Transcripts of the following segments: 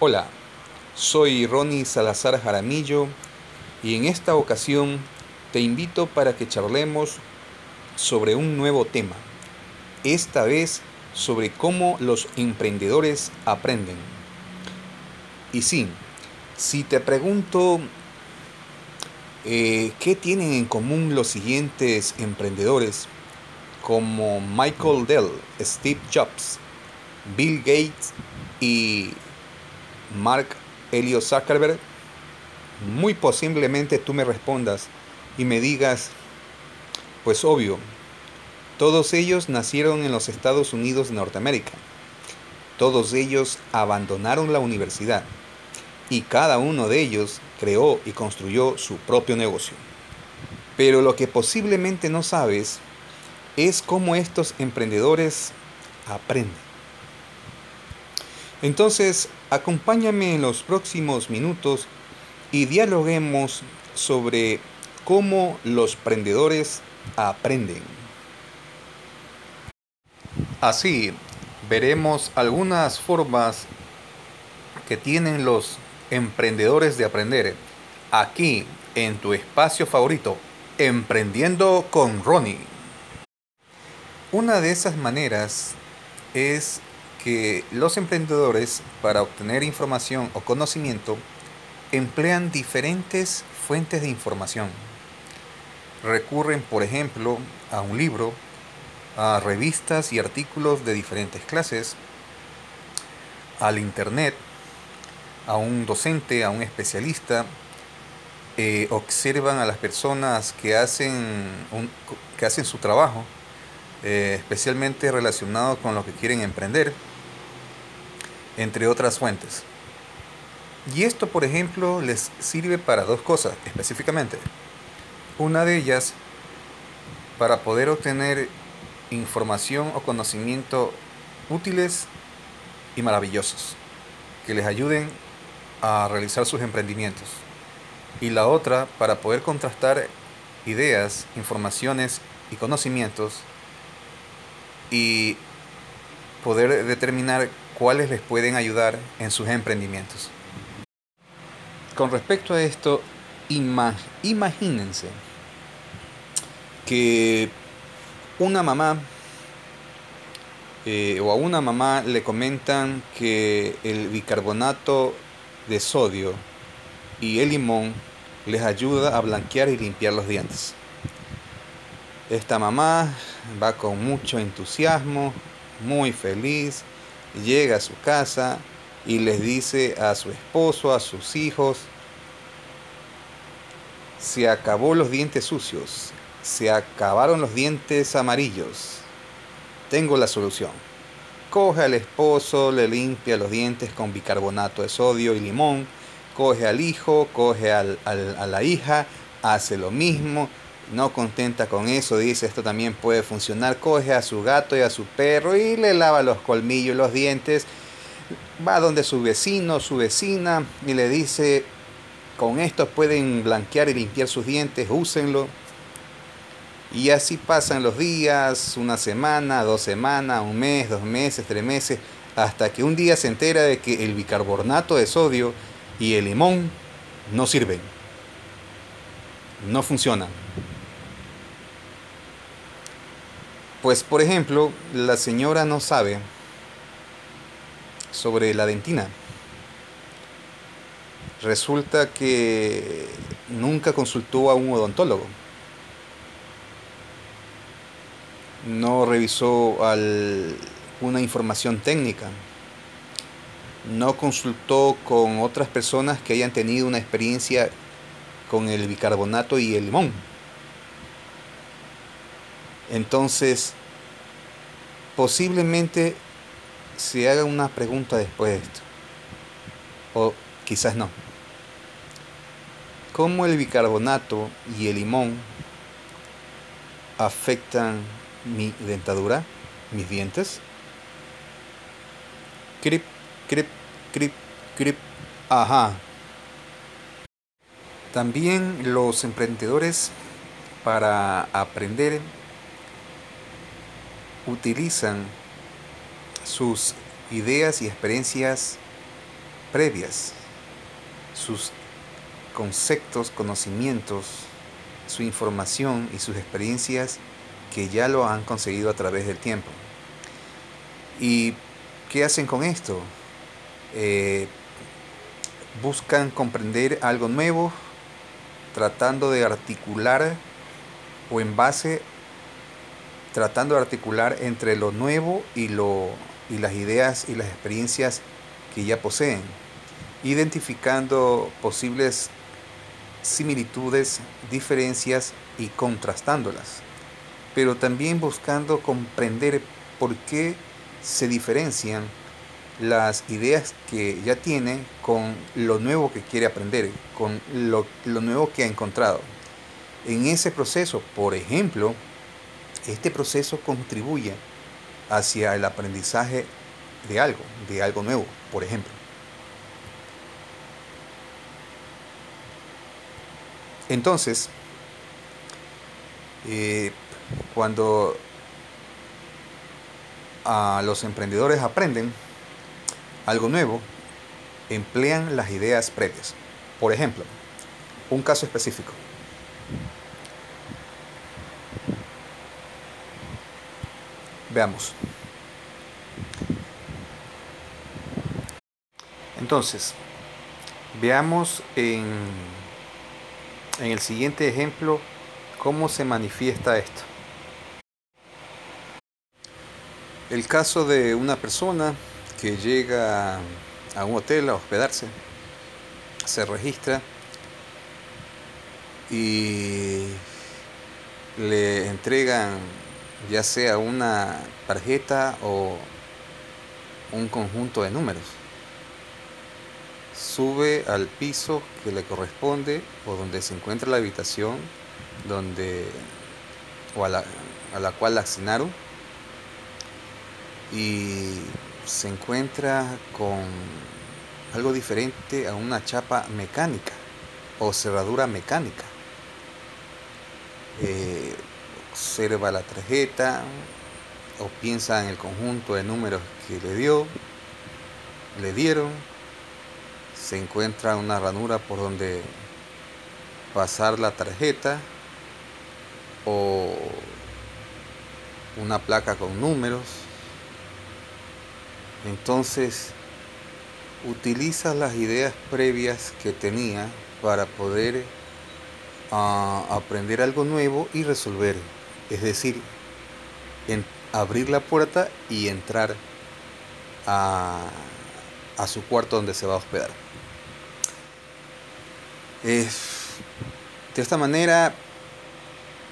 Hola, soy Ronnie Salazar Jaramillo y en esta ocasión te invito para que charlemos sobre un nuevo tema, esta vez sobre cómo los emprendedores aprenden. Y sí, si te pregunto eh, qué tienen en común los siguientes emprendedores, como Michael Dell, Steve Jobs, Bill Gates y Mark Elio Zuckerberg, muy posiblemente tú me respondas y me digas, pues obvio, todos ellos nacieron en los Estados Unidos de Norteamérica. Todos ellos abandonaron la universidad y cada uno de ellos creó y construyó su propio negocio. Pero lo que posiblemente no sabes es cómo estos emprendedores aprenden. Entonces, acompáñame en los próximos minutos y dialoguemos sobre cómo los emprendedores aprenden. Así, veremos algunas formas que tienen los emprendedores de aprender aquí en tu espacio favorito, Emprendiendo con Ronnie. Una de esas maneras es que los emprendedores para obtener información o conocimiento emplean diferentes fuentes de información. Recurren, por ejemplo, a un libro, a revistas y artículos de diferentes clases, al Internet, a un docente, a un especialista, eh, observan a las personas que hacen, que hacen su trabajo, eh, especialmente relacionado con lo que quieren emprender, entre otras fuentes. Y esto, por ejemplo, les sirve para dos cosas específicamente. Una de ellas, para poder obtener información o conocimiento útiles y maravillosos, que les ayuden a realizar sus emprendimientos. Y la otra, para poder contrastar ideas, informaciones y conocimientos y poder determinar cuáles les pueden ayudar en sus emprendimientos. Con respecto a esto, imagínense que una mamá eh, o a una mamá le comentan que el bicarbonato de sodio y el limón les ayuda a blanquear y limpiar los dientes. Esta mamá va con mucho entusiasmo, muy feliz, llega a su casa y les dice a su esposo, a sus hijos, se acabó los dientes sucios, se acabaron los dientes amarillos. Tengo la solución. Coge al esposo, le limpia los dientes con bicarbonato de sodio y limón. Coge al hijo, coge a la hija, hace lo mismo. No contenta con eso, dice esto también puede funcionar. Coge a su gato y a su perro y le lava los colmillos los dientes. Va donde su vecino, su vecina y le dice, con esto pueden blanquear y limpiar sus dientes, úsenlo. Y así pasan los días, una semana, dos semanas, un mes, dos meses, tres meses, hasta que un día se entera de que el bicarbonato de sodio y el limón no sirven. No funcionan. Pues por ejemplo, la señora no sabe sobre la dentina. Resulta que nunca consultó a un odontólogo. no revisó una información técnica, no consultó con otras personas que hayan tenido una experiencia con el bicarbonato y el limón. Entonces, posiblemente se haga una pregunta después de esto, o quizás no. ¿Cómo el bicarbonato y el limón afectan mi dentadura, mis dientes. Crip, crip, crip, crip. Ajá. También los emprendedores para aprender utilizan sus ideas y experiencias previas, sus conceptos, conocimientos, su información y sus experiencias que ya lo han conseguido a través del tiempo. ¿Y qué hacen con esto? Eh, buscan comprender algo nuevo, tratando de articular o en base, tratando de articular entre lo nuevo y, lo, y las ideas y las experiencias que ya poseen, identificando posibles similitudes, diferencias y contrastándolas, pero también buscando comprender por qué se diferencian las ideas que ya tiene con lo nuevo que quiere aprender, con lo, nuevo que ha encontrado. En ese proceso, por ejemplo, este proceso contribuye hacia el aprendizaje de algo, de algo nuevo, por ejemplo. Entonces, eh, cuando a los emprendedores aprenden algo nuevo, emplean las ideas previas. Por ejemplo, un caso específico. Veamos. Entonces, veamos en en el siguiente ejemplo cómo se manifiesta esto. El caso de una persona que llega a un hotel a hospedarse, se registra y le entregan ya sea una tarjeta o un conjunto de números sube al piso que le corresponde o donde se encuentra la habitación donde o a la, a la cual la asignaron y se encuentra con algo diferente a una chapa mecánica o cerradura mecánica. Eh, observa la tarjeta o piensa en el conjunto de números que le dio, le dieron se encuentra una ranura por donde pasar la tarjeta o una placa con números. Entonces utiliza las ideas previas que tenía para poder ah, aprender algo nuevo y resolver. Es decir, abrir la puerta y entrar a su cuarto donde se va a hospedar. De esta manera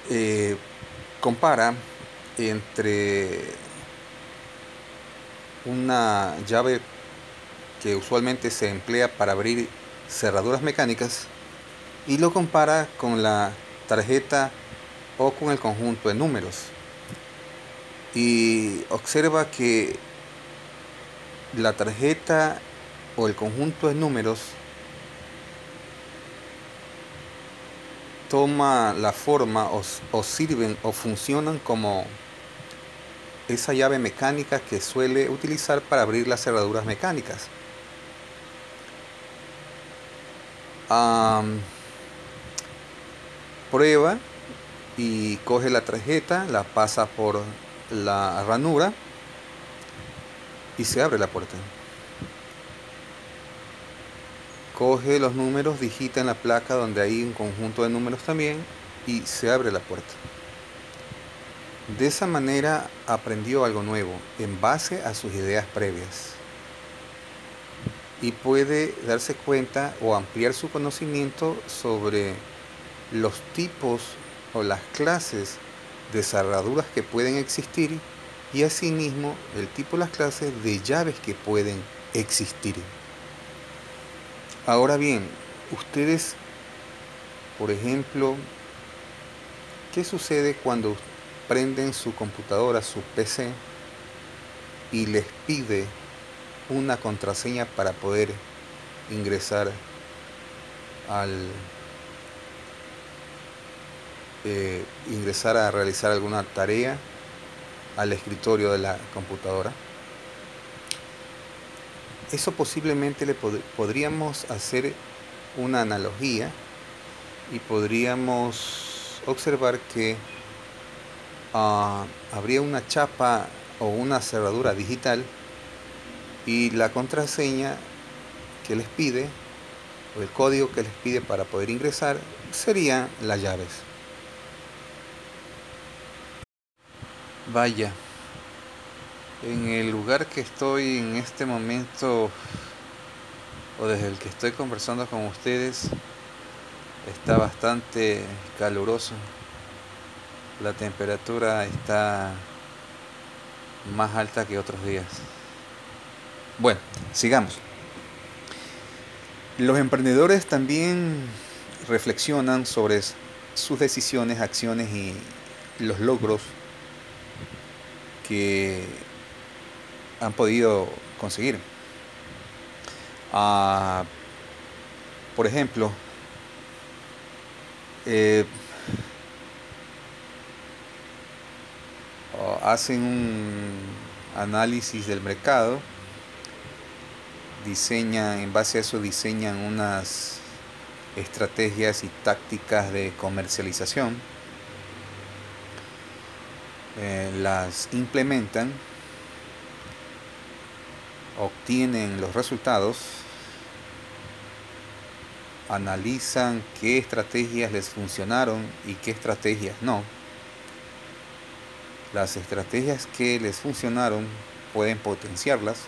eh, compara entre una llave que usualmente se emplea para abrir cerraduras mecánicas y lo compara con la tarjeta o con el conjunto de números y observa que la tarjeta o el conjunto de números toma la forma o, sirven o funcionan como esa llave mecánica que suele utilizar para abrir las cerraduras mecánicas. prueba y coge la tarjeta, la pasa por la ranura y se abre la puerta coge los números, digita en la placa donde hay un conjunto de números también y se abre la puerta. De esa manera aprendió algo nuevo en base a sus ideas previas y puede darse cuenta o ampliar su conocimiento sobre los tipos las clases de cerraduras que pueden existir y asimismo el tipo y las clases de llaves que pueden existir. Ahora bien, ustedes, por ejemplo, ¿qué sucede cuando prenden su computadora, su PC, y les pide una contraseña para poder ingresar al eh, ingresar a realizar alguna tarea al escritorio de la computadora. eso posiblemente le podríamos hacer una analogía y podríamos observar que ah, habría una chapa o una cerradura digital y la contraseña que les pide o el código que les pide para poder ingresar serían las llaves. Vaya, en el lugar que estoy en este momento o desde el que estoy conversando con ustedes está bastante caluroso. La temperatura está más alta que otros días. Bueno, sigamos. Los emprendedores también reflexionan sobre sus decisiones, acciones y los logros que han podido conseguir. Ah, por ejemplo, eh, hacen un análisis del mercado, diseñan, en base a eso diseñan unas estrategias y tácticas de comercialización, eh, las implementan, obtienen los resultados, analizan qué estrategias les funcionaron y qué estrategias no. Las estrategias que les funcionaron pueden potenciarlas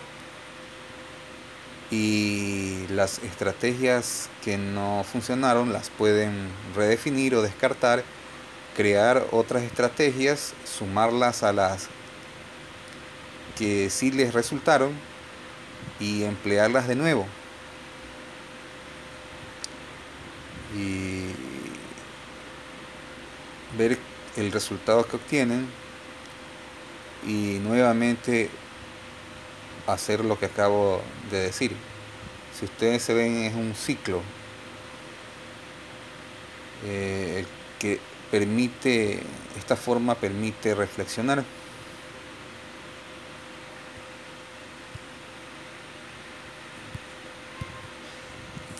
y las estrategias que no funcionaron las pueden redefinir o descartar, crear otras estrategias, sumarlas a las que sí les resultaron y emplearlas de nuevo. y ver el resultado que obtienen y nuevamente hacer lo que acabo de decir. Si ustedes se ven es un ciclo eh, que permite, esta forma permite reflexionar.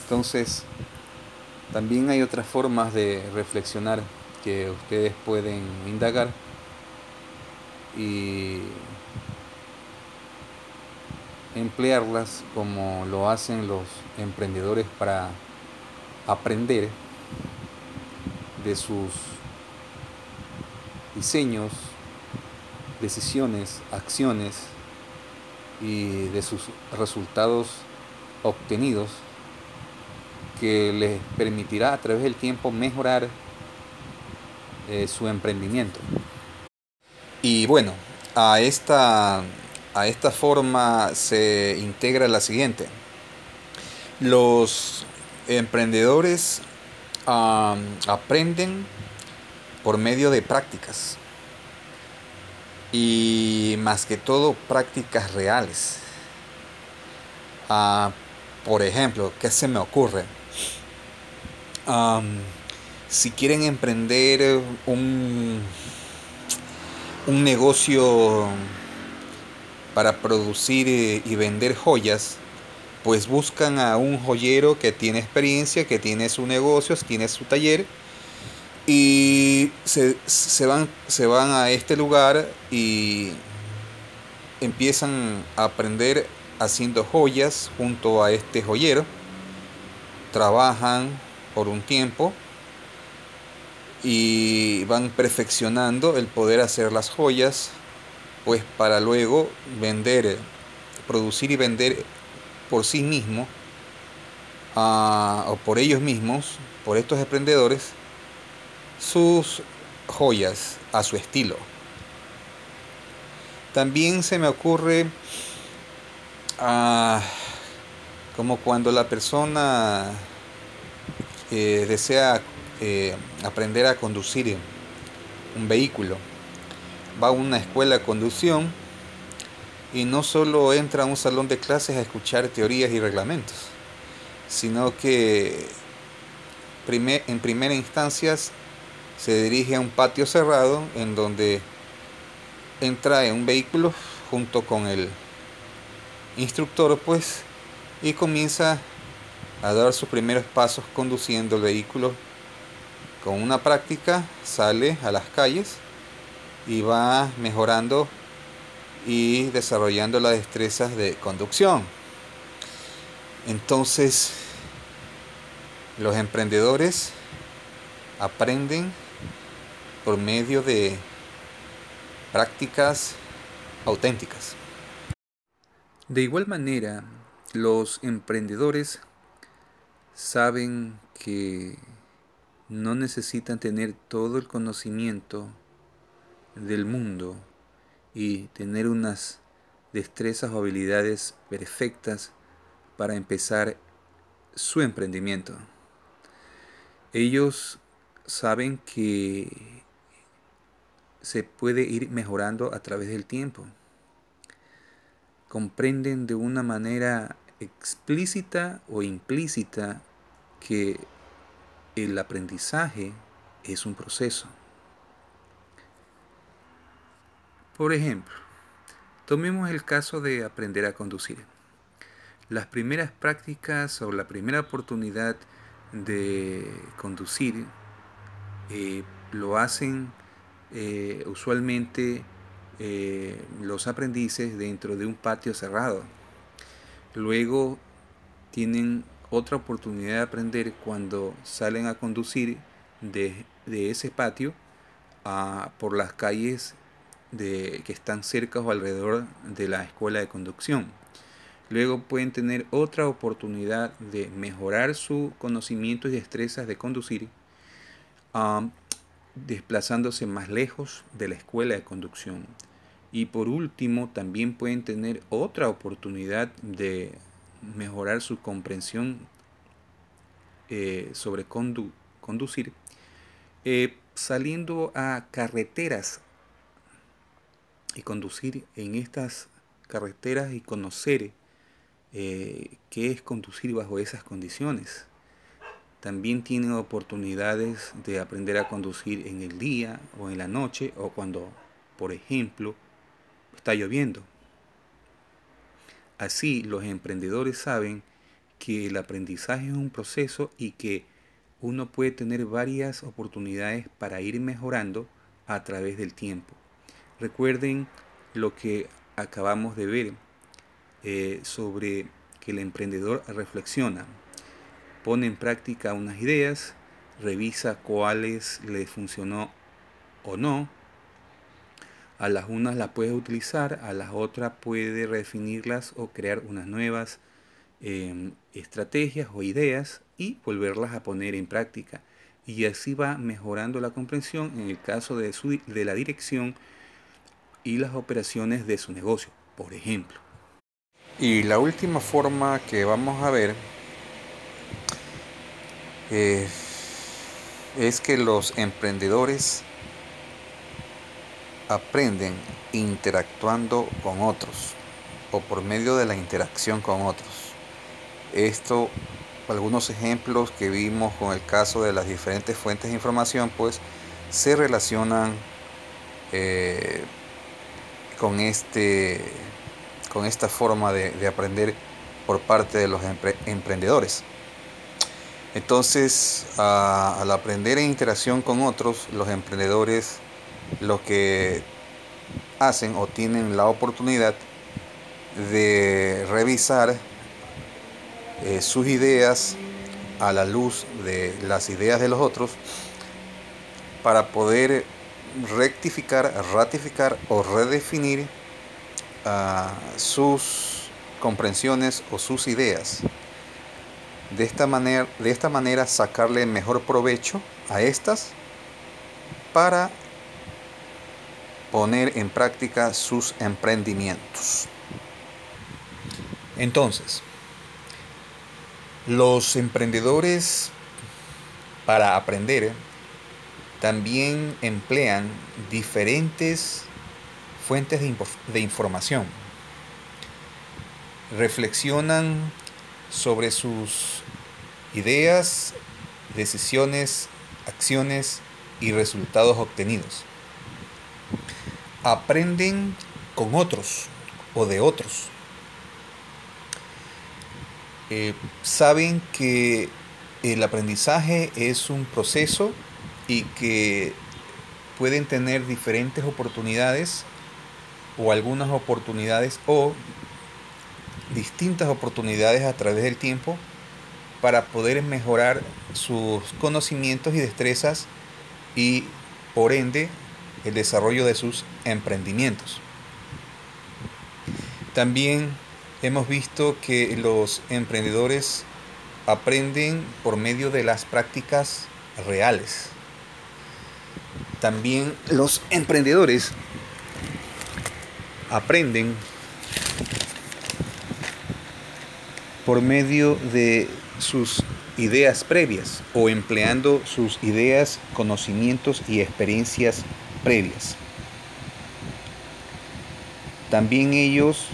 Entonces, también hay otras formas de reflexionar que ustedes pueden indagar y emplearlas como lo hacen los emprendedores para aprender de sus diseños, decisiones, acciones y de sus resultados obtenidos que les permitirá a través del tiempo mejorar eh, su emprendimiento. Y bueno, a esta, a esta forma se integra la siguiente. Los emprendedores aprenden por medio de prácticas y más que todo prácticas reales. Ah, por ejemplo, ¿qué se me ocurre? si quieren emprender un, un negocio para producir y vender joyas, pues buscan a un joyero que tiene experiencia, que tiene su negocio, tiene su taller y se, se, van, se van a este lugar y empiezan a aprender haciendo joyas junto a este joyero. Trabajan por un tiempo y van perfeccionando el poder hacer las joyas, pues para luego vender, producir y vender por sí mismo o por ellos mismos, por estos emprendedores, sus joyas a su estilo. También se me ocurre ah, como cuando la persona desea eh, aprender a conducir un vehículo, va a una escuela de conducción y no solo entra a un salón de clases a escuchar teorías y reglamentos, sino que en primera instancia se dirige a un patio cerrado en donde entra en un vehículo junto con el instructor, pues y comienza a dar sus primeros pasos conduciendo el vehículo. Con una práctica sale a las calles y va mejorando y desarrollando las destrezas de conducción. Entonces, los emprendedores aprenden por medio de prácticas auténticas. De igual manera, los emprendedores saben que no necesitan tener todo el conocimiento del mundo y tener unas destrezas o habilidades perfectas para empezar su emprendimiento. Ellos saben que se puede ir mejorando a través del tiempo. Comprenden de una manera explícita o implícita que el aprendizaje es un proceso. Por ejemplo, tomemos el caso de aprender a conducir. Las primeras prácticas o la primera oportunidad de conducir eh, lo hacen eh, usualmente eh, los aprendices dentro de un patio cerrado. Luego tienen otra oportunidad de aprender cuando salen a conducir de, ese patio a, por las calles de, que están cerca o alrededor de la escuela de conducción. Luego pueden tener otra oportunidad de mejorar su conocimiento y destrezas de conducir desplazándose más lejos de la escuela de conducción. Y por último, también pueden tener otra oportunidad de mejorar su comprensión eh, sobre conducir eh, saliendo a carreteras y conducir en estas carreteras y conocer eh, qué es conducir bajo esas condiciones. También tienen oportunidades de aprender a conducir en el día o en la noche o cuando, por ejemplo, está lloviendo. Así, los emprendedores saben que el aprendizaje es un proceso y que uno puede tener varias oportunidades para ir mejorando a través del tiempo. Recuerden lo que acabamos de ver eh, sobre que el emprendedor reflexiona, pone en práctica unas ideas, revisa cuáles le funcionó o no. A las unas las puede utilizar, a las otras puede redefinirlas o crear unas nuevas em, estrategias o ideas y volverlas a poner en práctica. Y así va mejorando la comprensión en el caso de, su, de la dirección y las operaciones de su negocio, por ejemplo. Y la última forma que vamos a ver eh, es que los emprendedores aprenden interactuando con otros o por medio de la interacción con otros. Esto, algunos ejemplos que vimos con el caso de las diferentes fuentes de información, pues se relacionan eh, con, este, con esta forma de, aprender por parte de los emprendedores. Entonces, al aprender en interacción con otros, los emprendedores lo que hacen o tienen la oportunidad de revisar eh, sus ideas a la luz de las ideas de los otros para poder rectificar, ratificar o redefinir ah, sus comprensiones o sus ideas de esta manera, de esta manera sacarle mejor provecho a estas para poner en práctica sus emprendimientos. Entonces, los emprendedores para aprender también emplean diferentes fuentes de, de información. Reflexionan sobre sus ideas, decisiones, acciones y resultados obtenidos. Aprenden con otros o de otros. eh, saben que el aprendizaje es un proceso y que pueden tener diferentes oportunidades o algunas oportunidades o distintas oportunidades a través del tiempo para poder mejorar sus conocimientos y destrezas y por ende el desarrollo de sus emprendimientos. También hemos visto que los emprendedores aprenden por medio de las prácticas reales. También los emprendedores aprenden por medio de sus ideas previas o empleando sus ideas, conocimientos y experiencias previas. También ellos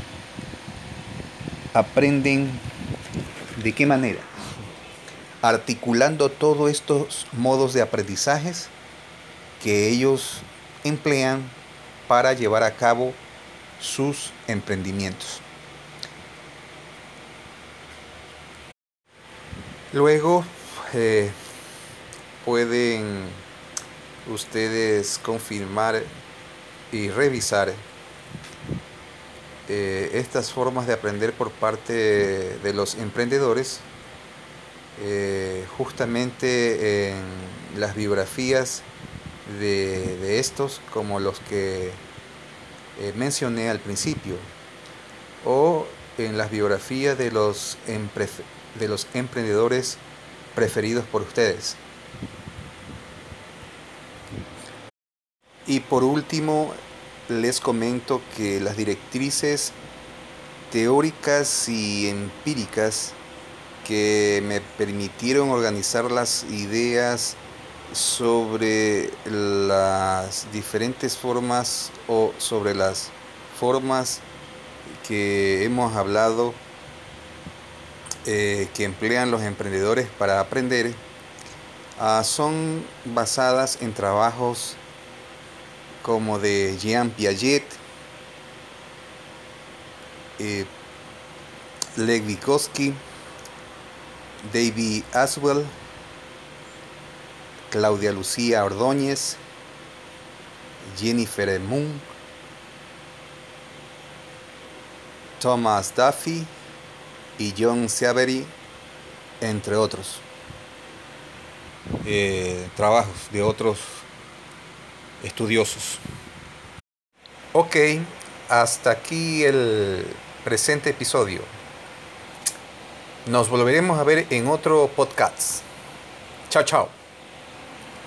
aprenden de qué manera. Articulando todos estos modos de aprendizajes que ellos emplean para llevar a cabo sus emprendimientos. Luego eh, pueden ustedes confirmar y revisar eh, estas formas de aprender por parte de los emprendedores eh, justamente en las biografías de, estos como los que mencioné al principio o en las biografías de los de los emprendedores preferidos por ustedes. Y por último, les comento que las directrices teóricas y empíricas que me permitieron organizar las ideas sobre las diferentes formas o sobre las formas que hemos hablado eh, que emplean los emprendedores para aprender ah, son basadas en trabajos como de Jean Piaget, eh, Lev Vygotsky, David Aswell, Claudia Lucía Ordóñez, Jennifer Moon, Thomas Duffy, y John Seavery, entre otros eh, trabajos de otros estudiosos. Ok, hasta aquí el presente episodio. Nos volveremos a ver en otro podcast. Chao, chao.